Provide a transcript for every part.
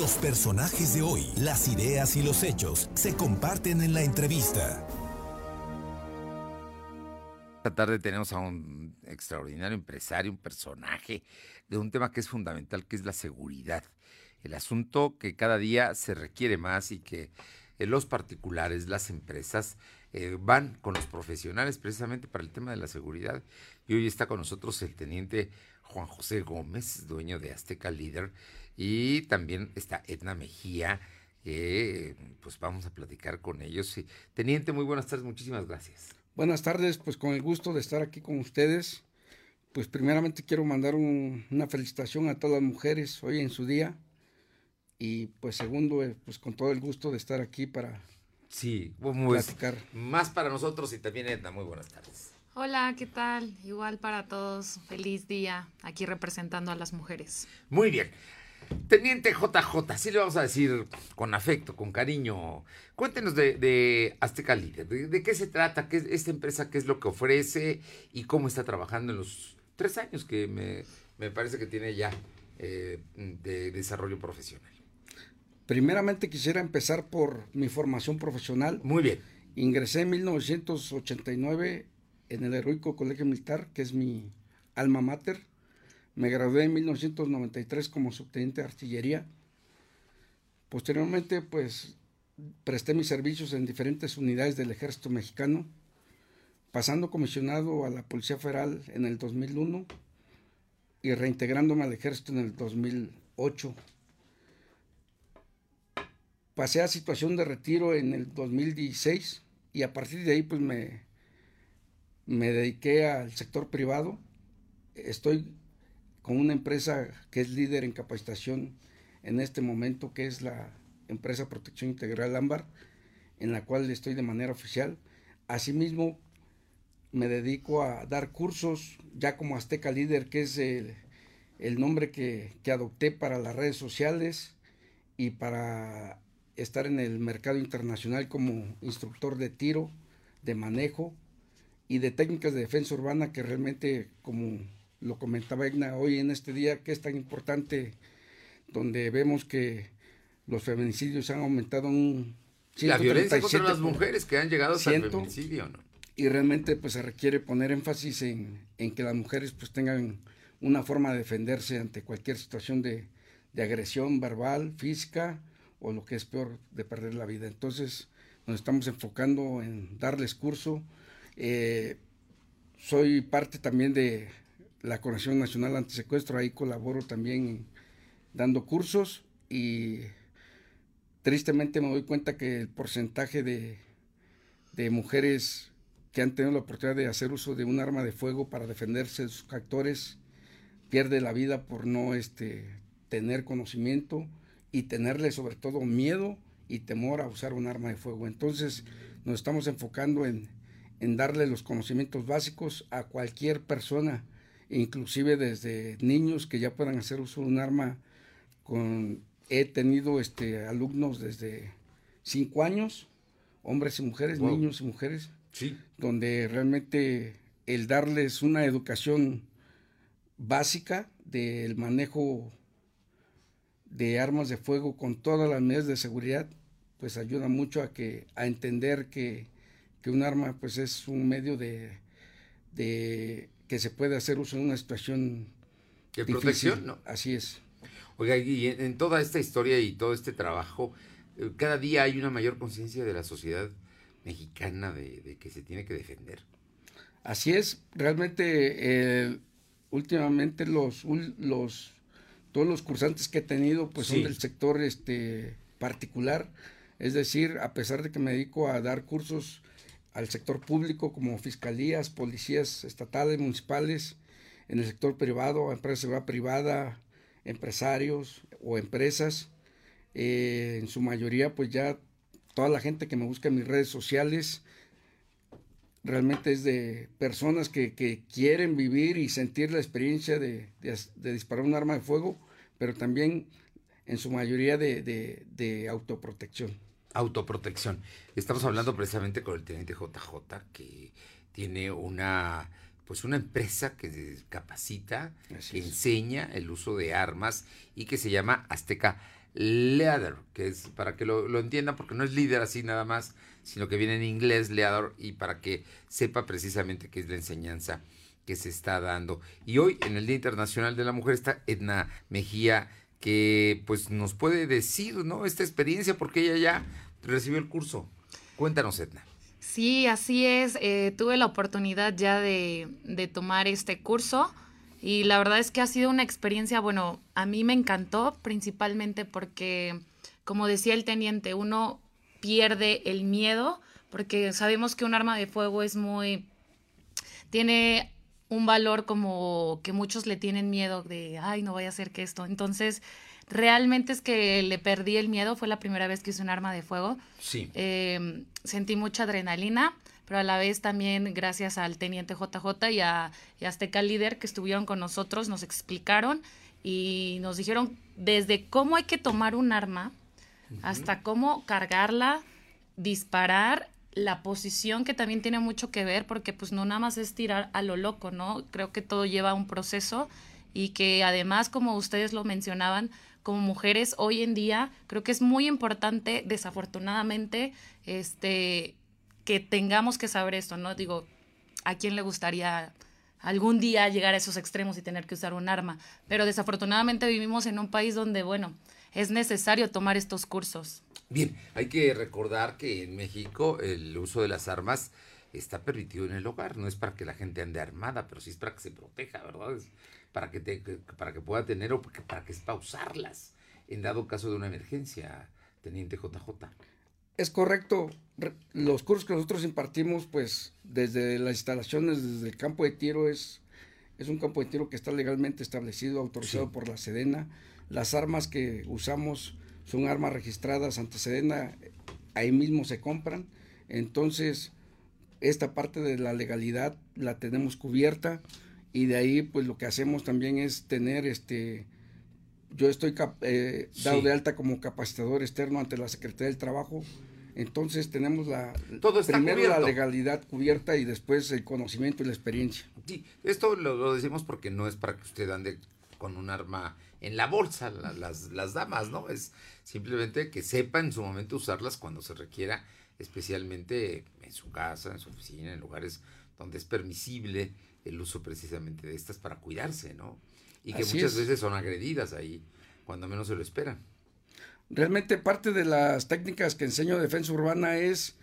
Los personajes de hoy, las ideas y los hechos se comparten en la entrevista. Esta tarde tenemos a un extraordinario empresario, un personaje de un tema que es fundamental, que es la seguridad. El asunto que cada día se requiere más y que eh, los particulares, las empresas, eh, van con los profesionales precisamente para el tema de la seguridad. Y hoy está con nosotros el teniente Juan José Gómez, dueño de Azteca Líder, y también está Edna Mejía, que pues vamos a platicar con ellos. Teniente, muy buenas tardes, muchísimas gracias. Buenas tardes, pues con el gusto de estar aquí con ustedes. Pues primeramente quiero mandar una felicitación a todas las mujeres hoy en su día. Y pues segundo, eh, pues con todo el gusto de estar aquí para sí, platicar. Más para nosotros y también Edna, muy buenas tardes. Hola, ¿qué tal? Igual para todos, feliz día aquí representando a las mujeres. Muy bien. Teniente JJ, así le vamos a decir con afecto, con cariño. Cuéntenos de, Azteca Líder, de, qué se trata, qué es esta empresa, qué es lo que ofrece y cómo está trabajando en los tres años que me, parece que tiene ya eh, de desarrollo profesional. Primeramente quisiera empezar por mi formación profesional. Muy bien. Ingresé en 1989 en el Heroico Colegio Militar, que es mi alma mater me gradué en 1993 como subteniente de artillería. Posteriormente, pues, presté mis servicios en diferentes unidades del ejército mexicano, pasando comisionado a la Policía Federal en el 2001 y reintegrándome al ejército en el 2008. Pasé a situación de retiro en el 2016 y a partir de ahí pues me, me dediqué al sector privado. Estoy con una empresa que es líder en capacitación en este momento, que es la empresa Protección Integral Ámbar, en la cual estoy de manera oficial. Asimismo, me dedico a dar cursos, ya como Azteca Líder, que es el, nombre que, que, adopté para las redes sociales y para estar en el mercado internacional como instructor de tiro, de manejo y de técnicas de defensa urbana que realmente como lo comentaba Egna hoy en este día, que es tan importante, donde vemos que los feminicidios han aumentado un La violencia contra las mujeres que han llegado hasta el feminicidio, ¿no? Y realmente pues se requiere poner énfasis en, que las mujeres pues tengan una forma de defenderse ante cualquier situación de, agresión verbal, física o lo que es peor, de perder la vida. Entonces nos estamos enfocando en darles curso. Eh, soy parte también de la Coordinación Nacional Antisecuestro, ahí colaboro también dando cursos y tristemente me doy cuenta que el porcentaje de, mujeres que han tenido la oportunidad de hacer uso de un arma de fuego para defenderse de sus actores pierde la vida por no este, tener conocimiento y tenerle sobre todo miedo y temor a usar un arma de fuego. Entonces nos estamos enfocando en, en darle los conocimientos básicos a cualquier persona inclusive desde niños que ya puedan hacer uso de un arma. Con, he tenido este, alumnos desde cinco años, hombres y mujeres, niños y mujeres, sí. donde realmente el darles una educación básica del manejo de armas de fuego con todas las medidas de seguridad, pues ayuda mucho a que a entender que, que un arma pues es un medio de, de que se puede hacer uso en una situación de protección, ¿no? Así es. Oiga, y en, toda esta historia y todo este trabajo, eh, cada día hay una mayor conciencia de la sociedad mexicana de, que se tiene que defender. Así es, realmente eh, últimamente los, los todos los cursantes que he tenido pues son del sector este particular, es decir, a pesar de que me dedico a dar cursos al sector público como fiscalías, policías estatales, municipales, en el sector privado, empresa privada, empresarios o empresas. Eh, en su mayoría, pues ya toda la gente que me busca en mis redes sociales realmente es de personas que, quieren vivir y sentir la experiencia de, disparar un arma de fuego, pero también en su mayoría de autoprotección autoprotección. Estamos hablando precisamente con el teniente JJ, que tiene una pues una empresa que capacita, que enseña el uso de armas y que se llama Azteca Leader, que es para que lo, lo, entiendan, porque no es líder así nada más, sino que viene en inglés Leader y para que sepa precisamente qué es la enseñanza que se está dando. Y hoy, en el Día Internacional de la Mujer, está Edna Mejía, que pues nos puede decir, ¿no? Esta experiencia, porque ella ya recibió el curso. Cuéntanos, Edna. Sí, así es. Eh, tuve la oportunidad ya de, de tomar este curso. Y la verdad es que ha sido una experiencia, bueno, a mí me encantó principalmente porque, como decía el teniente, uno pierde el miedo porque sabemos que un arma de fuego es muy... tiene un valor como que muchos le tienen miedo de, ay, no voy a hacer que esto. Entonces, realmente es que le perdí el miedo, fue la primera vez que hice un arma de fuego. Sí. Eh, sentí mucha adrenalina pero a la vez también gracias al teniente JJ y a, y Azteca Líder que estuvieron con nosotros, nos explicaron y nos dijeron desde cómo hay que tomar un arma hasta cómo cargarla, disparar, la posición que también tiene mucho que ver porque pues no nada más es tirar a lo loco, ¿no? Creo que todo lleva un proceso y que además como ustedes lo mencionaban, como mujeres hoy en día creo que es muy importante desafortunadamente este que tengamos que saber esto, ¿no? Digo, ¿a quién le gustaría algún día llegar a esos extremos y tener que usar un arma? Pero desafortunadamente vivimos en un país donde, bueno, es necesario tomar estos cursos. Bien, hay que recordar que en México el uso de las armas está permitido en el hogar, no es para que la gente ande armada, pero sí es para que se proteja, ¿verdad? Es para que, te, para que pueda tener o para que es para usarlas en dado caso de una emergencia, teniente JJ. Es correcto. Los cursos que nosotros impartimos, pues desde las instalaciones, desde el campo de tiro, es, es un campo de tiro que está legalmente establecido, autorizado por la Sedena. Las armas que usamos son armas registradas ante Sedena, ahí mismo se compran. Entonces, esta parte de la legalidad la tenemos cubierta y de ahí, pues lo que hacemos también es tener este yo estoy eh, dado de alta como capacitador externo ante la Secretaría del Trabajo entonces tenemos la primero la legalidad cubierta y después el conocimiento y la experiencia. Sí, esto lo, decimos porque no es para que usted ande con un arma en la bolsa, las, las damas, ¿no? Es simplemente que sepa en su momento usarlas cuando se requiera, especialmente en su casa, en su oficina, en lugares donde es permisible el uso precisamente de estas para cuidarse, ¿no? Y que muchas veces son agredidas ahí, cuando menos se lo esperan. Realmente parte de las técnicas que enseño de defensa urbana es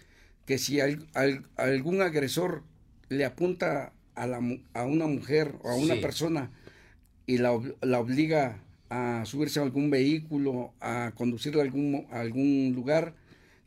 que si algún agresor le apunta a, la, a, una mujer o a una persona y la, la, obliga a subirse a algún vehículo, a conducirla a algún, algún lugar,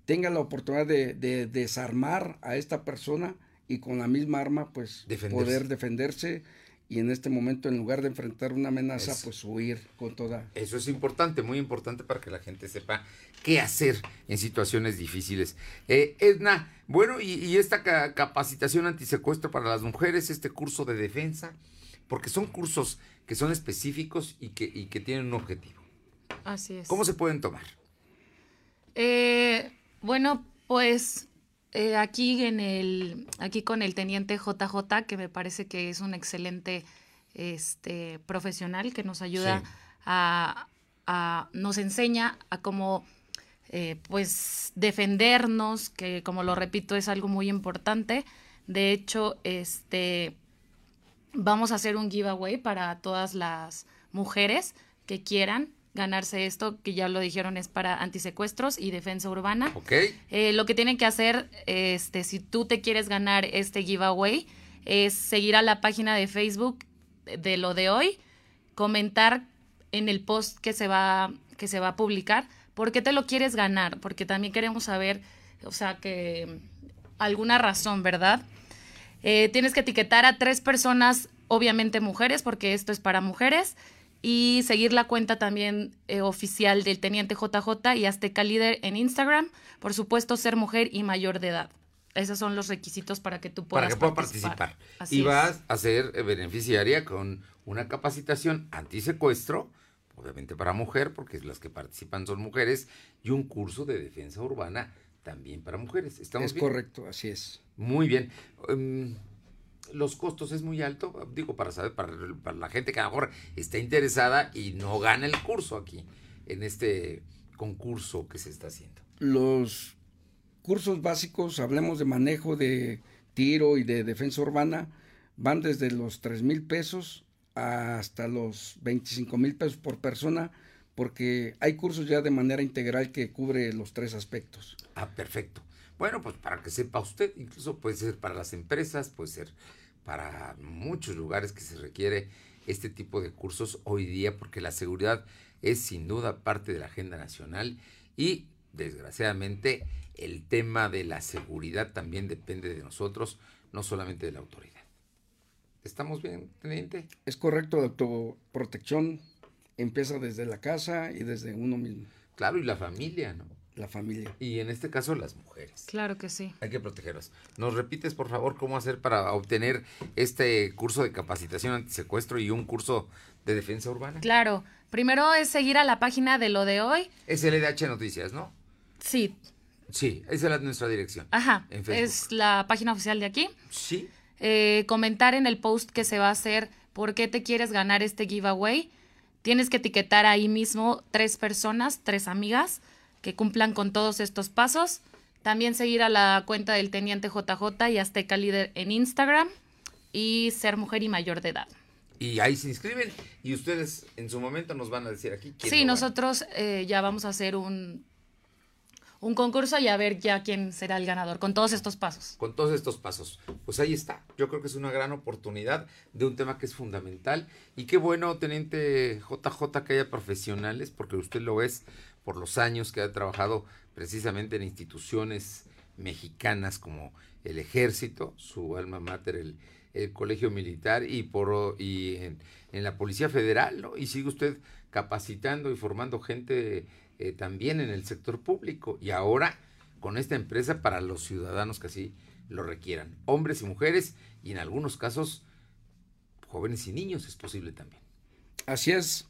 tenga la oportunidad de, de, desarmar a esta persona y con la misma arma pues poder defenderse y en este momento en lugar de enfrentar una amenaza, pues huir con toda. Eso es importante, muy importante para que la gente sepa qué hacer en situaciones difíciles. Eh, Edna, bueno, y, esta capacitación antisecuestro para las mujeres, este curso de defensa, porque son cursos que son específicos y que, y que tienen un objetivo. Así es. ¿Cómo se pueden tomar? Eh, bueno, pues eh, aquí en el, aquí con el teniente JJ, que me parece que es un excelente este, profesional que nos ayuda a, nos enseña a cómo eh, pues defendernos, que como lo repito es algo muy importante. De hecho, este vamos a hacer un giveaway para todas las mujeres que quieran ganarse esto, que ya lo dijeron es para antisecuestros y defensa urbana. Ok. Eh, lo que tienen que hacer, este, si tú te quieres ganar este giveaway, es seguir a la página de Facebook de lo de hoy, comentar en el post que se va, que se va a publicar, por qué te lo quieres ganar, porque también queremos saber, o sea, que alguna razón, ¿verdad? Eh, tienes que etiquetar a tres personas, obviamente mujeres, porque esto es para mujeres y seguir la cuenta también eh, oficial del Teniente JJ y Azteca Líder en Instagram. Por supuesto, ser mujer y mayor de edad. Esos son los requisitos para que tú puedas para que pueda participar. y vas a ser eh, beneficiaria con una capacitación antisecuestro, obviamente para mujer, porque las que participan son mujeres, y un curso de defensa urbana también para mujeres. ¿Estamos es correcto, así es. Muy bien. Em, los costos es muy alto, digo, para saber, para, la gente que a lo mejor está interesada y no gana el curso aquí. en este concurso que se está haciendo? Los cursos básicos, hablemos de manejo de tiro y de defensa urbana, van desde los 3 mil pesos hasta los 25 mil pesos por persona, porque hay cursos ya de manera integral que cubre los tres aspectos. Ah, perfecto. Bueno, pues para que sepa usted, incluso puede ser para las empresas, puede ser para muchos lugares que se requiere este tipo de cursos hoy día, porque la seguridad es sin duda parte de la agenda nacional y desgraciadamente el tema de la seguridad también depende de nosotros, no solamente de la autoridad. ¿Estamos bien, teniente? Es correcto, la autoprotección empieza desde la casa y desde uno mismo. Claro, y la familia, ¿no? La familia. Y en este caso las mujeres. Claro que sí. Hay que protegerlas. ¿Nos repites, por favor, cómo hacer para obtener este curso de capacitación antisecuestro y un curso de defensa urbana? Claro. Primero es seguir a la página de lo de hoy. Es LDH Noticias, ¿no? Sí. Sí, esa es nuestra dirección. Ajá. es la página oficial de aquí. Sí. Eh, comentar en el post que se va a hacer por qué te quieres ganar este giveaway. Tienes que etiquetar ahí mismo tres personas, tres amigas que cumplan con todos estos pasos. También seguir a la cuenta del Teniente JJ y Azteca Líder en Instagram y ser mujer y mayor de edad. Y ahí se inscriben y ustedes en su momento nos van a decir aquí. Quién sí, nosotros eh, ya vamos a hacer un un concurso y a ver ya quién será el ganador con todos estos pasos. Con todos estos pasos. Pues ahí está. Yo creo que es una gran oportunidad de un tema que es fundamental. Y qué bueno, teniente JJ, que haya profesionales, porque usted lo es por los años que ha trabajado precisamente en instituciones mexicanas como el ejército, su alma mater, el, colegio militar y por y en, en, la policía federal, ¿no? Y sigue usted capacitando y formando gente eh, también en el sector público y ahora con esta empresa para los ciudadanos que así lo requieran, hombres y mujeres y en algunos casos jóvenes y niños es posible también. Así es,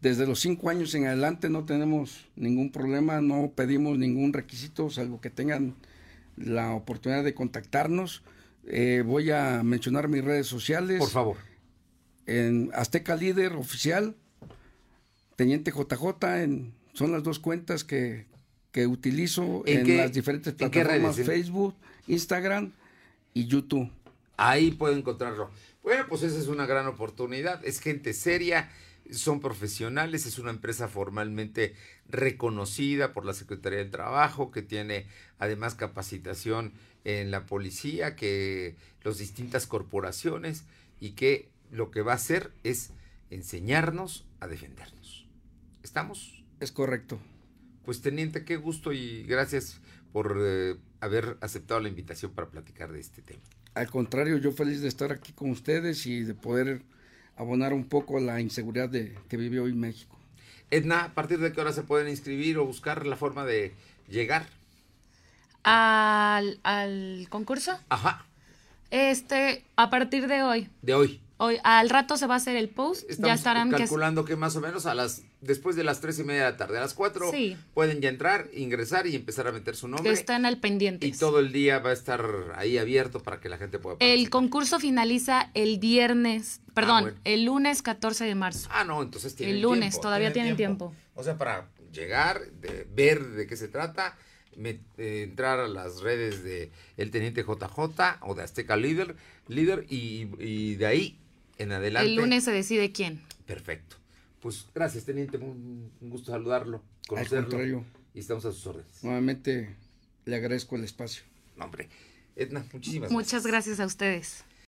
desde los cinco años en adelante no tenemos ningún problema, no pedimos ningún requisito, salvo que tengan la oportunidad de contactarnos. Eh, voy a mencionar mis redes sociales. Por favor. En Azteca Líder Oficial, Teniente JJ en son las dos cuentas que, utilizo en, las diferentes plataformas, Facebook, Instagram y YouTube. Ahí puedo encontrarlo. Bueno, pues esa es una gran oportunidad. Es gente seria, son profesionales, es una empresa formalmente reconocida por la Secretaría del Trabajo, que tiene además capacitación en la policía, que las distintas corporaciones y que lo que va a hacer es enseñarnos a defendernos. ¿Estamos? Es correcto. Pues teniente, qué gusto y gracias por eh, haber aceptado la invitación para platicar de este tema. Al contrario, yo feliz de estar aquí con ustedes y de poder abonar un poco la inseguridad de, que vive hoy México. Edna, ¿a partir de qué hora se pueden inscribir o buscar la forma de llegar? ¿Al, al concurso? Ajá. Este, a partir de hoy. De hoy. Hoy, al rato se va a hacer el post. ya estarán calculando que, más o menos a las después de las tres y media de la tarde, a las cuatro pueden ya entrar, ingresar y empezar a meter su nombre. están al pendiente. Y todo el día va a estar ahí abierto para que la gente pueda participar. El concurso finaliza el viernes, perdón, ah, el lunes 14 de marzo. Ah, no, entonces tienen El lunes, todavía tienen tiempo. O sea, para llegar, ver de qué se trata, eh, entrar a las redes de el Teniente JJ o de Azteca Líder, líder y, y de ahí en adelante. El lunes se decide quién. Perfecto. Pues gracias, teniente. Un, gusto saludarlo, conocerlo. Y estamos a sus órdenes. Nuevamente le agradezco el espacio. hombre. Edna, muchísimas gracias. Muchas gracias a ustedes.